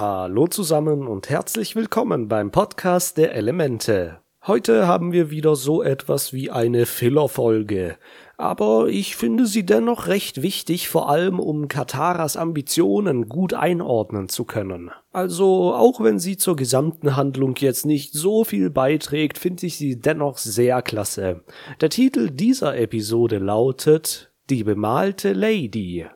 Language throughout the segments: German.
Hallo zusammen und herzlich willkommen beim Podcast der Elemente. Heute haben wir wieder so etwas wie eine Filler-Folge. Aber ich finde sie dennoch recht wichtig, vor allem um Kataras Ambitionen gut einordnen zu können. Also, auch wenn sie zur gesamten Handlung jetzt nicht so viel beiträgt, finde ich sie dennoch sehr klasse. Der Titel dieser Episode lautet Die bemalte Lady.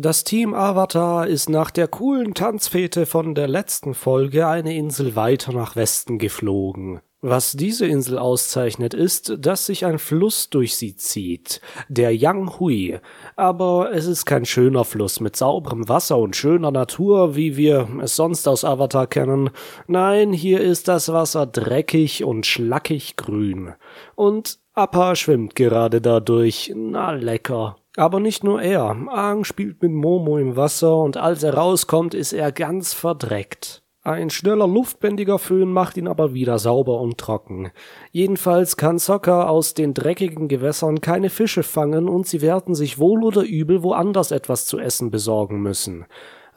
Das Team Avatar ist nach der coolen Tanzfete von der letzten Folge eine Insel weiter nach Westen geflogen. Was diese Insel auszeichnet, ist, dass sich ein Fluss durch sie zieht, der Yang Hui. Aber es ist kein schöner Fluss mit sauberem Wasser und schöner Natur, wie wir es sonst aus Avatar kennen. Nein, hier ist das Wasser dreckig und schlackig grün. Und Appa schwimmt gerade dadurch. Na lecker. Aber nicht nur er. Aang spielt mit Momo im Wasser und als er rauskommt, ist er ganz verdreckt. Ein schneller luftbändiger Föhn macht ihn aber wieder sauber und trocken. Jedenfalls kann Sokka aus den dreckigen Gewässern keine Fische fangen und sie werden sich wohl oder übel woanders etwas zu essen besorgen müssen.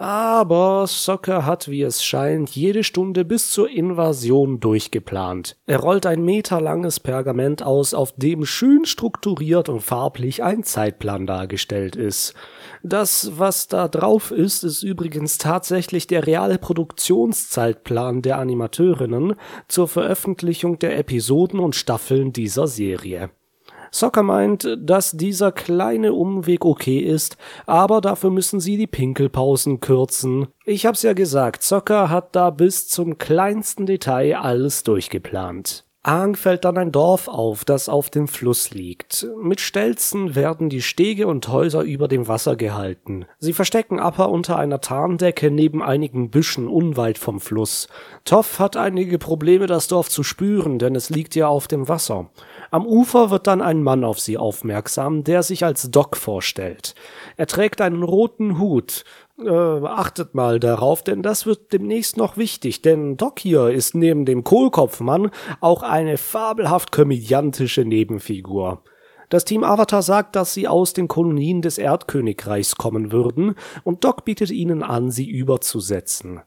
Aber Soccer hat, wie es scheint, jede Stunde bis zur Invasion durchgeplant. Er rollt ein meterlanges Pergament aus, auf dem schön strukturiert und farblich ein Zeitplan dargestellt ist. Das, was da drauf ist, ist übrigens tatsächlich der reale Produktionszeitplan der Animateurinnen zur Veröffentlichung der Episoden und Staffeln dieser Serie. Soccer meint, dass dieser kleine Umweg okay ist, aber dafür müssen sie die Pinkelpausen kürzen. Ich hab's ja gesagt, Soccer hat da bis zum kleinsten Detail alles durchgeplant. Aang fällt dann ein Dorf auf, das auf dem Fluss liegt. Mit Stelzen werden die Stege und Häuser über dem Wasser gehalten. Sie verstecken Appa unter einer Tarndecke neben einigen Büschen unweit vom Fluss. Toff hat einige Probleme, das Dorf zu spüren, denn es liegt ja auf dem Wasser. Am Ufer wird dann ein Mann auf sie aufmerksam, der sich als Doc vorstellt. Er trägt einen roten Hut, äh, achtet mal darauf, denn das wird demnächst noch wichtig, denn Doc hier ist neben dem Kohlkopfmann auch eine fabelhaft komödiantische Nebenfigur. Das Team Avatar sagt, dass sie aus den Kolonien des Erdkönigreichs kommen würden, und Doc bietet ihnen an, sie überzusetzen.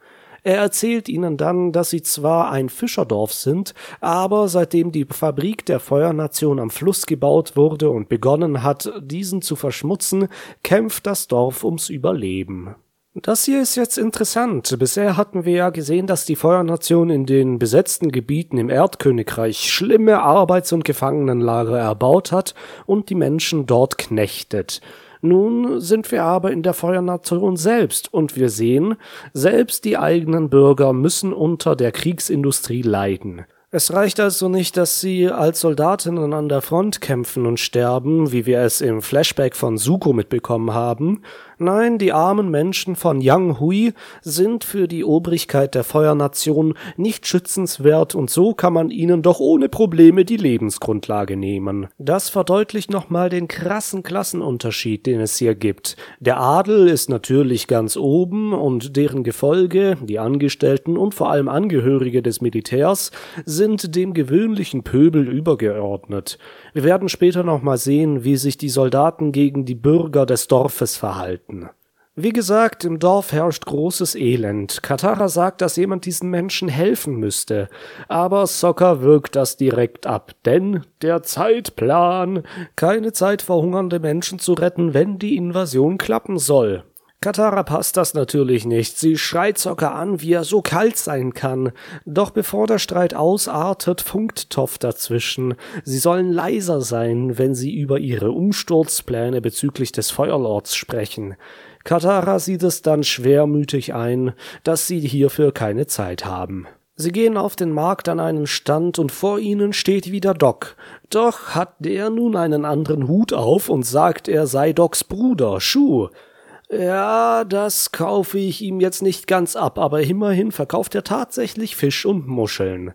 Er erzählt ihnen dann, dass sie zwar ein Fischerdorf sind, aber seitdem die Fabrik der Feuernation am Fluss gebaut wurde und begonnen hat, diesen zu verschmutzen, kämpft das Dorf ums Überleben. Das hier ist jetzt interessant. Bisher hatten wir ja gesehen, dass die Feuernation in den besetzten Gebieten im Erdkönigreich schlimme Arbeits- und Gefangenenlager erbaut hat und die Menschen dort knechtet. Nun sind wir aber in der Feuernation selbst und wir sehen, selbst die eigenen Bürger müssen unter der Kriegsindustrie leiden. Es reicht also nicht, dass sie als Soldatinnen an der Front kämpfen und sterben, wie wir es im Flashback von Suko mitbekommen haben, Nein, die armen Menschen von Yang Hui sind für die Obrigkeit der Feuernation nicht schützenswert und so kann man ihnen doch ohne Probleme die Lebensgrundlage nehmen. Das verdeutlicht nochmal den krassen Klassenunterschied, den es hier gibt. Der Adel ist natürlich ganz oben und deren Gefolge, die Angestellten und vor allem Angehörige des Militärs sind dem gewöhnlichen Pöbel übergeordnet. Wir werden später nochmal sehen, wie sich die Soldaten gegen die Bürger des Dorfes verhalten. Wie gesagt, im Dorf herrscht großes Elend. Katara sagt, dass jemand diesen Menschen helfen müsste. Aber Sokka wirkt das direkt ab. Denn der Zeitplan. Keine Zeit verhungernde Menschen zu retten, wenn die Invasion klappen soll. Katara passt das natürlich nicht. Sie schreit Zocker an, wie er so kalt sein kann. Doch bevor der Streit ausartet, funkt Toff dazwischen. Sie sollen leiser sein, wenn sie über ihre Umsturzpläne bezüglich des Feuerlords sprechen. Katara sieht es dann schwermütig ein, dass sie hierfür keine Zeit haben. Sie gehen auf den Markt an einen Stand und vor ihnen steht wieder Doc. Doch hat der nun einen anderen Hut auf und sagt, er sei Docs Bruder, Schuh. Ja, das kaufe ich ihm jetzt nicht ganz ab, aber immerhin verkauft er tatsächlich Fisch und Muscheln.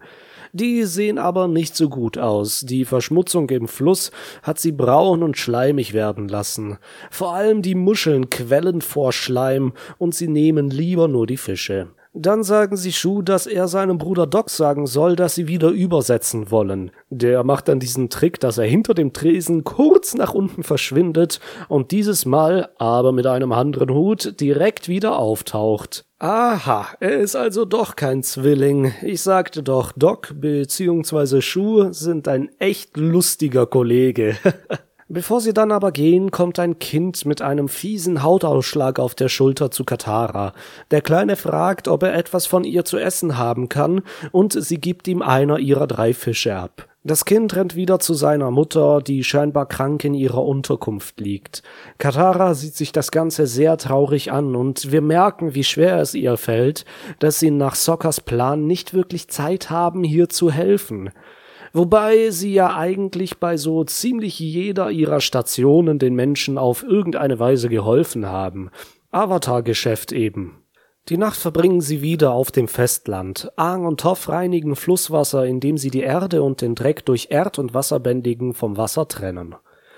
Die sehen aber nicht so gut aus. Die Verschmutzung im Fluss hat sie braun und schleimig werden lassen. Vor allem die Muscheln quellen vor Schleim und sie nehmen lieber nur die Fische. Dann sagen sie Shu, dass er seinem Bruder Doc sagen soll, dass sie wieder übersetzen wollen. Der macht dann diesen Trick, dass er hinter dem Tresen kurz nach unten verschwindet und dieses Mal, aber mit einem anderen Hut, direkt wieder auftaucht. Aha, er ist also doch kein Zwilling. Ich sagte doch, Doc bzw. Shu sind ein echt lustiger Kollege. Bevor sie dann aber gehen, kommt ein Kind mit einem fiesen Hautausschlag auf der Schulter zu Katara. Der Kleine fragt, ob er etwas von ihr zu essen haben kann, und sie gibt ihm einer ihrer drei Fische ab. Das Kind rennt wieder zu seiner Mutter, die scheinbar krank in ihrer Unterkunft liegt. Katara sieht sich das Ganze sehr traurig an und wir merken, wie schwer es ihr fällt, dass sie nach Sockers Plan nicht wirklich Zeit haben, hier zu helfen. Wobei sie ja eigentlich bei so ziemlich jeder ihrer Stationen den Menschen auf irgendeine Weise geholfen haben. Avatar-Geschäft eben. Die Nacht verbringen sie wieder auf dem Festland. Aang und Toff reinigen Flusswasser, indem sie die Erde und den Dreck durch Erd- und Wasserbändigen vom Wasser trennen.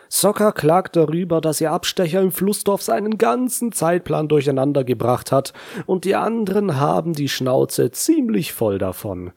Sokka klagt darüber, dass ihr Abstecher im Flussdorf seinen ganzen Zeitplan durcheinander gebracht hat, und die anderen haben die Schnauze ziemlich voll davon.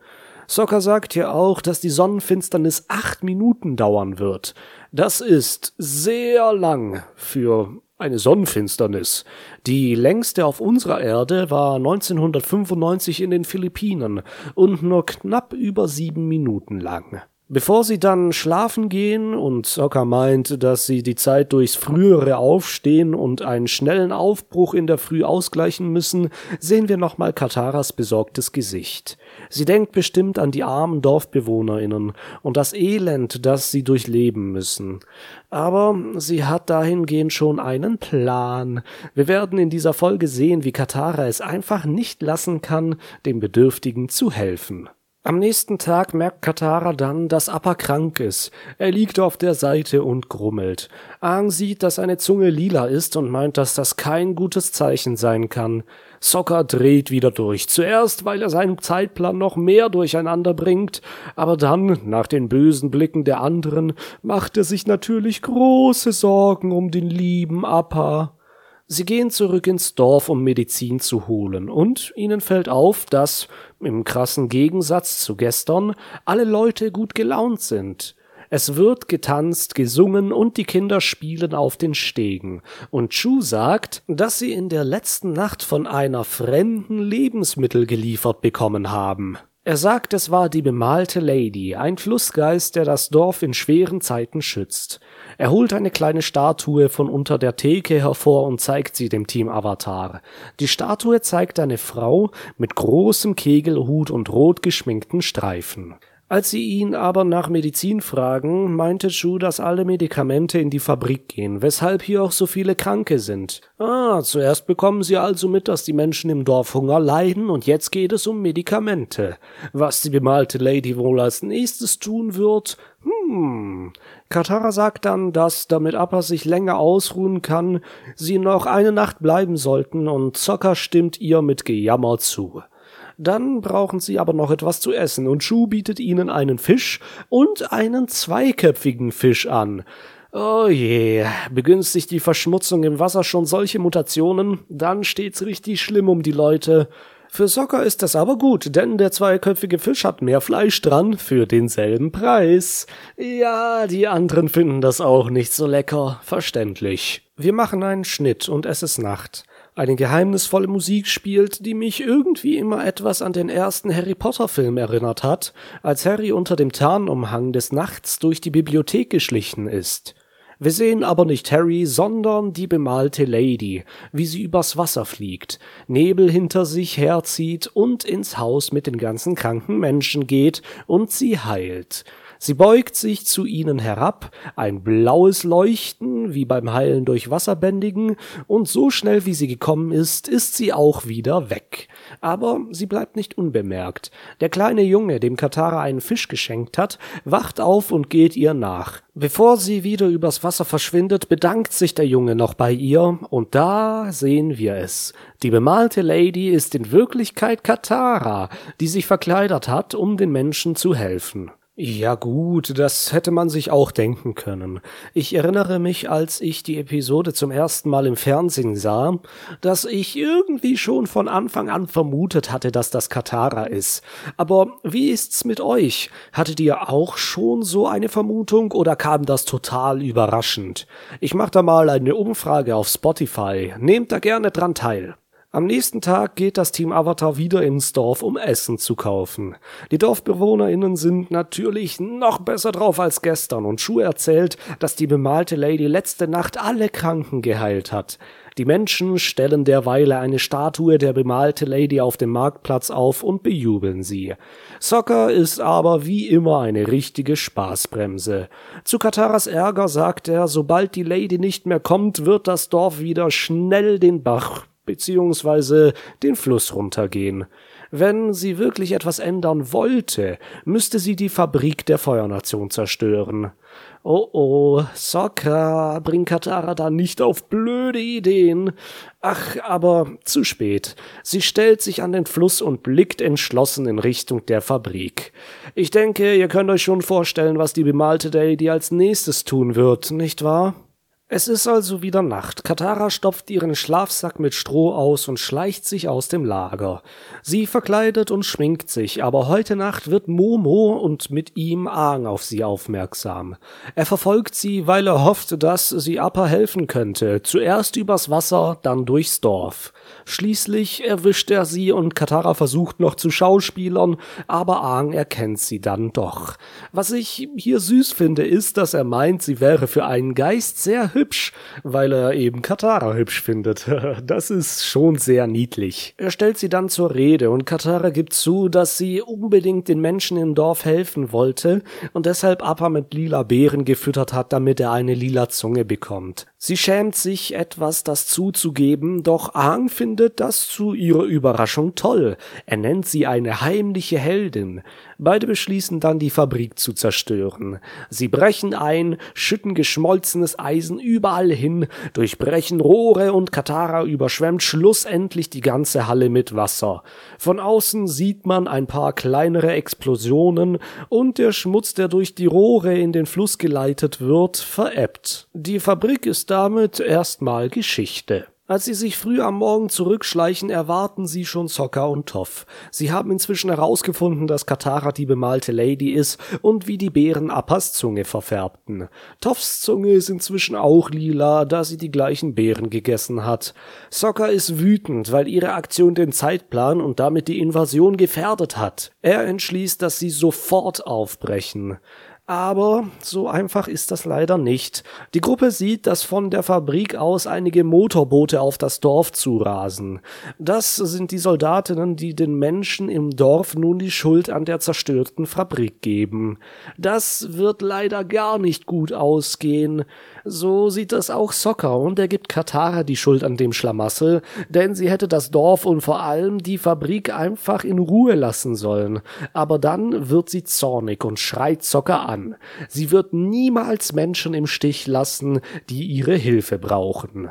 Socker sagt hier auch, dass die Sonnenfinsternis acht Minuten dauern wird. Das ist sehr lang für eine Sonnenfinsternis. Die längste auf unserer Erde war 1995 in den Philippinen und nur knapp über sieben Minuten lang. Bevor sie dann schlafen gehen und Sokka meint, dass sie die Zeit durchs frühere Aufstehen und einen schnellen Aufbruch in der Früh ausgleichen müssen, sehen wir nochmal Kataras besorgtes Gesicht. Sie denkt bestimmt an die armen DorfbewohnerInnen und das Elend, das sie durchleben müssen. Aber sie hat dahingehend schon einen Plan. Wir werden in dieser Folge sehen, wie Katara es einfach nicht lassen kann, dem Bedürftigen zu helfen. Am nächsten Tag merkt Katara dann, dass Appa krank ist. Er liegt auf der Seite und grummelt. Aang sieht, dass seine Zunge lila ist und meint, dass das kein gutes Zeichen sein kann. Sokka dreht wieder durch. Zuerst, weil er seinen Zeitplan noch mehr durcheinander bringt, aber dann, nach den bösen Blicken der anderen, macht er sich natürlich große Sorgen um den lieben Appa. Sie gehen zurück ins Dorf, um Medizin zu holen, und ihnen fällt auf, dass, im krassen Gegensatz zu gestern, alle Leute gut gelaunt sind. Es wird getanzt, gesungen und die Kinder spielen auf den Stegen. Und Chu sagt, dass sie in der letzten Nacht von einer Fremden Lebensmittel geliefert bekommen haben. Er sagt, es war die bemalte Lady, ein Flussgeist, der das Dorf in schweren Zeiten schützt. Er holt eine kleine Statue von unter der Theke hervor und zeigt sie dem Team Avatar. Die Statue zeigt eine Frau mit großem Kegelhut und rot geschminkten Streifen. Als sie ihn aber nach Medizin fragen, meinte Chu, dass alle Medikamente in die Fabrik gehen, weshalb hier auch so viele Kranke sind. Ah, zuerst bekommen sie also mit, dass die Menschen im Dorf Hunger leiden, und jetzt geht es um Medikamente. Was die bemalte Lady wohl als nächstes tun wird? Hm. Katara sagt dann, dass, damit Appa sich länger ausruhen kann, sie noch eine Nacht bleiben sollten, und Zocker stimmt ihr mit Gejammer zu. Dann brauchen sie aber noch etwas zu essen und Shu bietet ihnen einen Fisch und einen zweiköpfigen Fisch an. Oh je, begünstigt die Verschmutzung im Wasser schon solche Mutationen, dann steht's richtig schlimm um die Leute. Für Socker ist das aber gut, denn der zweiköpfige Fisch hat mehr Fleisch dran für denselben Preis. Ja, die anderen finden das auch nicht so lecker, verständlich. Wir machen einen Schnitt und es ist Nacht eine geheimnisvolle Musik spielt, die mich irgendwie immer etwas an den ersten Harry Potter Film erinnert hat, als Harry unter dem Tarnumhang des Nachts durch die Bibliothek geschlichen ist. Wir sehen aber nicht Harry, sondern die bemalte Lady, wie sie übers Wasser fliegt, Nebel hinter sich herzieht und ins Haus mit den ganzen kranken Menschen geht und sie heilt. Sie beugt sich zu ihnen herab, ein blaues Leuchten, wie beim Heilen durch Wasserbändigen, und so schnell wie sie gekommen ist, ist sie auch wieder weg. Aber sie bleibt nicht unbemerkt. Der kleine Junge, dem Katara einen Fisch geschenkt hat, wacht auf und geht ihr nach. Bevor sie wieder übers Wasser verschwindet, bedankt sich der Junge noch bei ihr, und da sehen wir es. Die bemalte Lady ist in Wirklichkeit Katara, die sich verkleidet hat, um den Menschen zu helfen. Ja gut, das hätte man sich auch denken können. Ich erinnere mich, als ich die Episode zum ersten Mal im Fernsehen sah, dass ich irgendwie schon von Anfang an vermutet hatte, dass das Katara ist. Aber wie ist's mit euch? Hattet ihr auch schon so eine Vermutung oder kam das total überraschend? Ich mach da mal eine Umfrage auf Spotify. Nehmt da gerne dran teil. Am nächsten Tag geht das Team Avatar wieder ins Dorf, um Essen zu kaufen. Die DorfbewohnerInnen sind natürlich noch besser drauf als gestern und Shu erzählt, dass die bemalte Lady letzte Nacht alle Kranken geheilt hat. Die Menschen stellen derweil eine Statue der bemalte Lady auf dem Marktplatz auf und bejubeln sie. Soccer ist aber wie immer eine richtige Spaßbremse. Zu Kataras Ärger sagt er, sobald die Lady nicht mehr kommt, wird das Dorf wieder schnell den Bach beziehungsweise den Fluss runtergehen. Wenn sie wirklich etwas ändern wollte, müsste sie die Fabrik der Feuernation zerstören. Oh oh, Sokka, bring Katara da nicht auf blöde Ideen. Ach, aber zu spät. Sie stellt sich an den Fluss und blickt entschlossen in Richtung der Fabrik. Ich denke, ihr könnt euch schon vorstellen, was die bemalte Lady als nächstes tun wird, nicht wahr? Es ist also wieder Nacht. Katara stopft ihren Schlafsack mit Stroh aus und schleicht sich aus dem Lager. Sie verkleidet und schminkt sich, aber heute Nacht wird Momo und mit ihm Aang auf sie aufmerksam. Er verfolgt sie, weil er hofft, dass sie Appa helfen könnte. Zuerst übers Wasser, dann durchs Dorf. Schließlich erwischt er sie und Katara versucht noch zu schauspielern, aber Aang erkennt sie dann doch. Was ich hier süß finde, ist, dass er meint, sie wäre für einen Geist sehr hübsch, weil er eben Katara hübsch findet. Das ist schon sehr niedlich. Er stellt sie dann zur Rede und Katara gibt zu, dass sie unbedingt den Menschen im Dorf helfen wollte und deshalb Appa mit lila Beeren gefüttert hat, damit er eine lila Zunge bekommt. Sie schämt sich etwas, das zuzugeben, doch Aang findet das zu ihrer Überraschung toll. Er nennt sie eine heimliche Heldin. Beide beschließen dann, die Fabrik zu zerstören. Sie brechen ein, schütten geschmolzenes Eisen überall hin, durchbrechen Rohre und Katara überschwemmt schlussendlich die ganze Halle mit Wasser. Von außen sieht man ein paar kleinere Explosionen und der Schmutz, der durch die Rohre in den Fluss geleitet wird, verebbt. Die Fabrik ist damit erstmal Geschichte. Als sie sich früh am Morgen zurückschleichen, erwarten sie schon Sokka und Toff. Sie haben inzwischen herausgefunden, dass Katara die bemalte Lady ist und wie die Bären Appas Zunge verfärbten. Toffs Zunge ist inzwischen auch lila, da sie die gleichen Beeren gegessen hat. Sokka ist wütend, weil ihre Aktion den Zeitplan und damit die Invasion gefährdet hat. Er entschließt, dass sie sofort aufbrechen. Aber so einfach ist das leider nicht. Die Gruppe sieht, dass von der Fabrik aus einige Motorboote auf das Dorf zurasen. Das sind die Soldatinnen, die den Menschen im Dorf nun die Schuld an der zerstörten Fabrik geben. Das wird leider gar nicht gut ausgehen. So sieht das auch Soccer und er gibt Katara die Schuld an dem Schlamassel, denn sie hätte das Dorf und vor allem die Fabrik einfach in Ruhe lassen sollen. Aber dann wird sie zornig und schreit Soccer an an. Sie wird niemals Menschen im Stich lassen, die ihre Hilfe brauchen.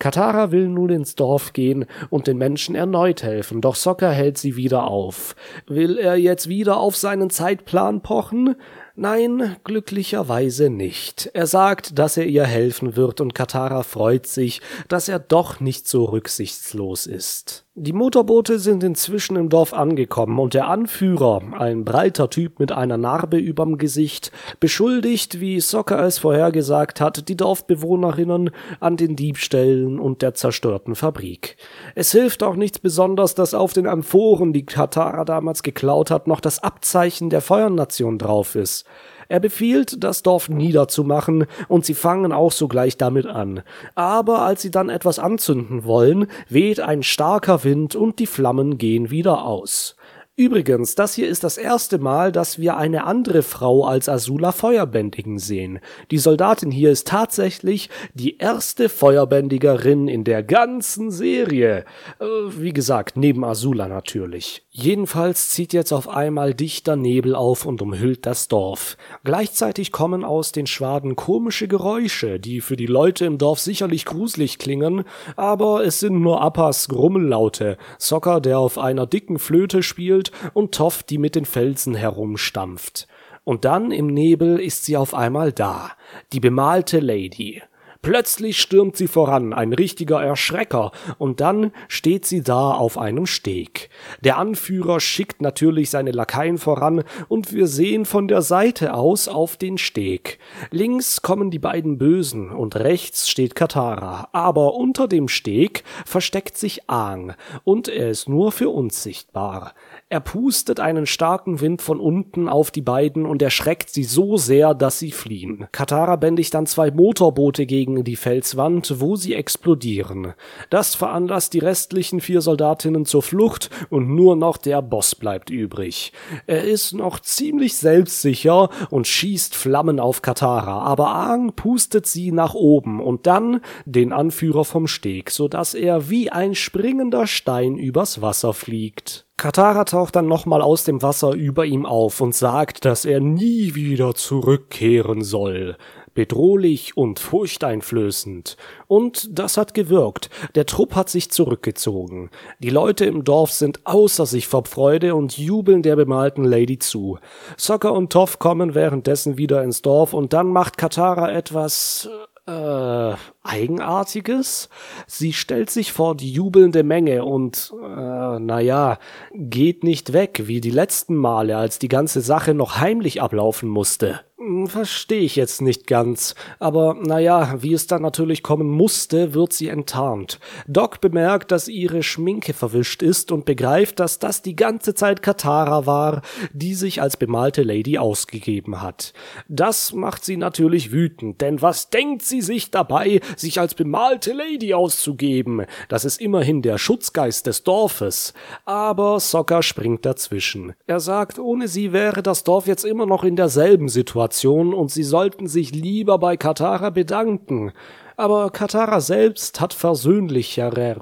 Katara will nun ins Dorf gehen und den Menschen erneut helfen, doch Sokka hält sie wieder auf. Will er jetzt wieder auf seinen Zeitplan pochen? Nein, glücklicherweise nicht. Er sagt, dass er ihr helfen wird und Katara freut sich, dass er doch nicht so rücksichtslos ist. Die Motorboote sind inzwischen im Dorf angekommen und der Anführer, ein breiter Typ mit einer Narbe überm Gesicht, beschuldigt, wie Soccer es vorhergesagt hat, die Dorfbewohnerinnen an den Diebstählen und der zerstörten Fabrik. Es hilft auch nichts besonders, dass auf den Amphoren, die Katara damals geklaut hat, noch das Abzeichen der Feuernation drauf ist. Er befiehlt, das Dorf niederzumachen, und sie fangen auch sogleich damit an. Aber als sie dann etwas anzünden wollen, weht ein starker Wind und die Flammen gehen wieder aus. Übrigens, das hier ist das erste Mal, dass wir eine andere Frau als Azula Feuerbändigen sehen. Die Soldatin hier ist tatsächlich die erste Feuerbändigerin in der ganzen Serie. Äh, wie gesagt, neben Azula natürlich. Jedenfalls zieht jetzt auf einmal dichter Nebel auf und umhüllt das Dorf. Gleichzeitig kommen aus den Schwaden komische Geräusche, die für die Leute im Dorf sicherlich gruselig klingen, aber es sind nur Appas Grummellaute, Socker, der auf einer dicken Flöte spielt, und Toff, die mit den Felsen herumstampft. Und dann im Nebel ist sie auf einmal da, die bemalte Lady. Plötzlich stürmt sie voran, ein richtiger Erschrecker, und dann steht sie da auf einem Steg. Der Anführer schickt natürlich seine Lakaien voran, und wir sehen von der Seite aus auf den Steg. Links kommen die beiden Bösen, und rechts steht Katara, aber unter dem Steg versteckt sich Aang, und er ist nur für uns sichtbar. Er pustet einen starken Wind von unten auf die beiden und erschreckt sie so sehr, dass sie fliehen. Katara bändigt dann zwei Motorboote gegen die Felswand, wo sie explodieren. Das veranlasst die restlichen vier Soldatinnen zur Flucht und nur noch der Boss bleibt übrig. Er ist noch ziemlich selbstsicher und schießt Flammen auf Katara, aber Aang pustet sie nach oben und dann den Anführer vom Steg, so dass er wie ein springender Stein übers Wasser fliegt. Katara taucht dann nochmal aus dem Wasser über ihm auf und sagt, dass er nie wieder zurückkehren soll. Bedrohlich und furchteinflößend. Und das hat gewirkt. Der Trupp hat sich zurückgezogen. Die Leute im Dorf sind außer sich vor Freude und jubeln der bemalten Lady zu. Sokka und Toff kommen währenddessen wieder ins Dorf und dann macht Katara etwas äh, Eigenartiges. Sie stellt sich vor die jubelnde Menge und, äh, naja, geht nicht weg wie die letzten Male, als die ganze Sache noch heimlich ablaufen musste. Hm, Verstehe ich jetzt nicht ganz, aber naja, wie es dann natürlich kommen musste, wird sie enttarnt. Doc bemerkt, dass ihre Schminke verwischt ist und begreift, dass das die ganze Zeit Katara war, die sich als bemalte Lady ausgegeben hat. Das macht sie natürlich wütend, denn was denkt sie sich dabei, sich als bemalte Lady auszugeben? Das ist immerhin der Schutzgeist des Dorfes. Aber Sokka springt dazwischen. Er sagt, ohne sie wäre das Dorf jetzt immer noch in derselben Situation und sie sollten sich lieber bei Katara bedanken. Aber Katara selbst hat versöhnlichere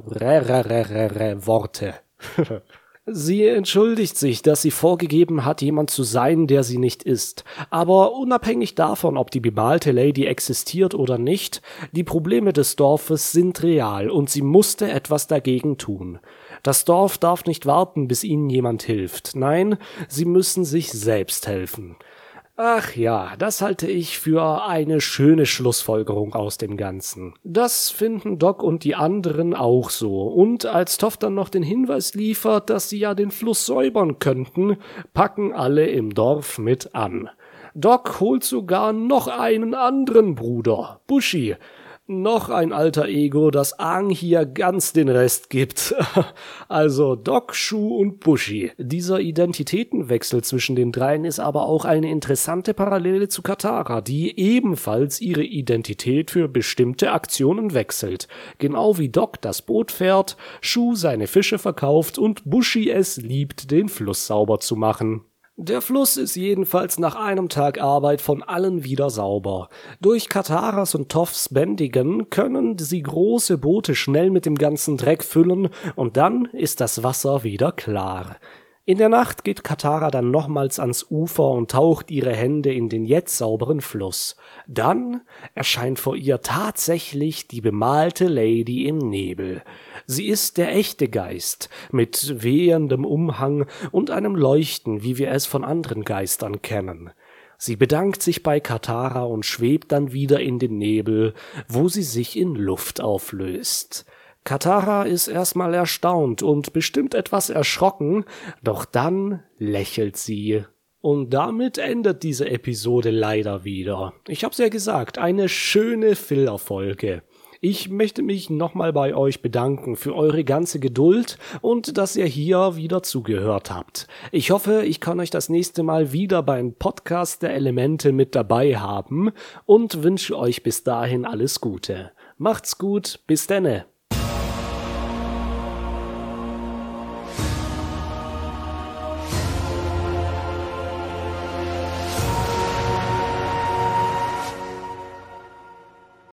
Worte. Sie entschuldigt sich, dass sie vorgegeben hat, jemand zu sein, der sie nicht ist. Aber unabhängig davon, ob die bemalte Lady existiert oder nicht, die Probleme des Dorfes sind real und sie musste etwas dagegen tun. Das Dorf darf nicht warten, bis ihnen jemand hilft. Nein, sie müssen sich selbst helfen. Ach ja, das halte ich für eine schöne Schlussfolgerung aus dem Ganzen. Das finden Doc und die anderen auch so. Und als Toff dann noch den Hinweis liefert, dass sie ja den Fluss säubern könnten, packen alle im Dorf mit an. Doc holt sogar noch einen anderen Bruder, Bushi, noch ein alter Ego, das Aang hier ganz den Rest gibt. also Doc, Shu und Bushi. Dieser Identitätenwechsel zwischen den dreien ist aber auch eine interessante Parallele zu Katara, die ebenfalls ihre Identität für bestimmte Aktionen wechselt. Genau wie Doc das Boot fährt, Shu seine Fische verkauft und Bushi es liebt, den Fluss sauber zu machen. Der Fluss ist jedenfalls nach einem Tag Arbeit von allen wieder sauber. Durch Kataras und Toffs Bändigen können sie große Boote schnell mit dem ganzen Dreck füllen und dann ist das Wasser wieder klar. In der Nacht geht Katara dann nochmals ans Ufer und taucht ihre Hände in den jetzt sauberen Fluss. Dann erscheint vor ihr tatsächlich die bemalte Lady im Nebel. Sie ist der echte Geist, mit wehendem Umhang und einem Leuchten, wie wir es von anderen Geistern kennen. Sie bedankt sich bei Katara und schwebt dann wieder in den Nebel, wo sie sich in Luft auflöst. Katara ist erstmal erstaunt und bestimmt etwas erschrocken, doch dann lächelt sie. Und damit endet diese Episode leider wieder. Ich hab's ja gesagt, eine schöne Filler-Folge. Ich möchte mich nochmal bei euch bedanken für eure ganze Geduld und dass ihr hier wieder zugehört habt. Ich hoffe, ich kann euch das nächste Mal wieder beim Podcast der Elemente mit dabei haben und wünsche euch bis dahin alles Gute. Macht's gut, bis denne.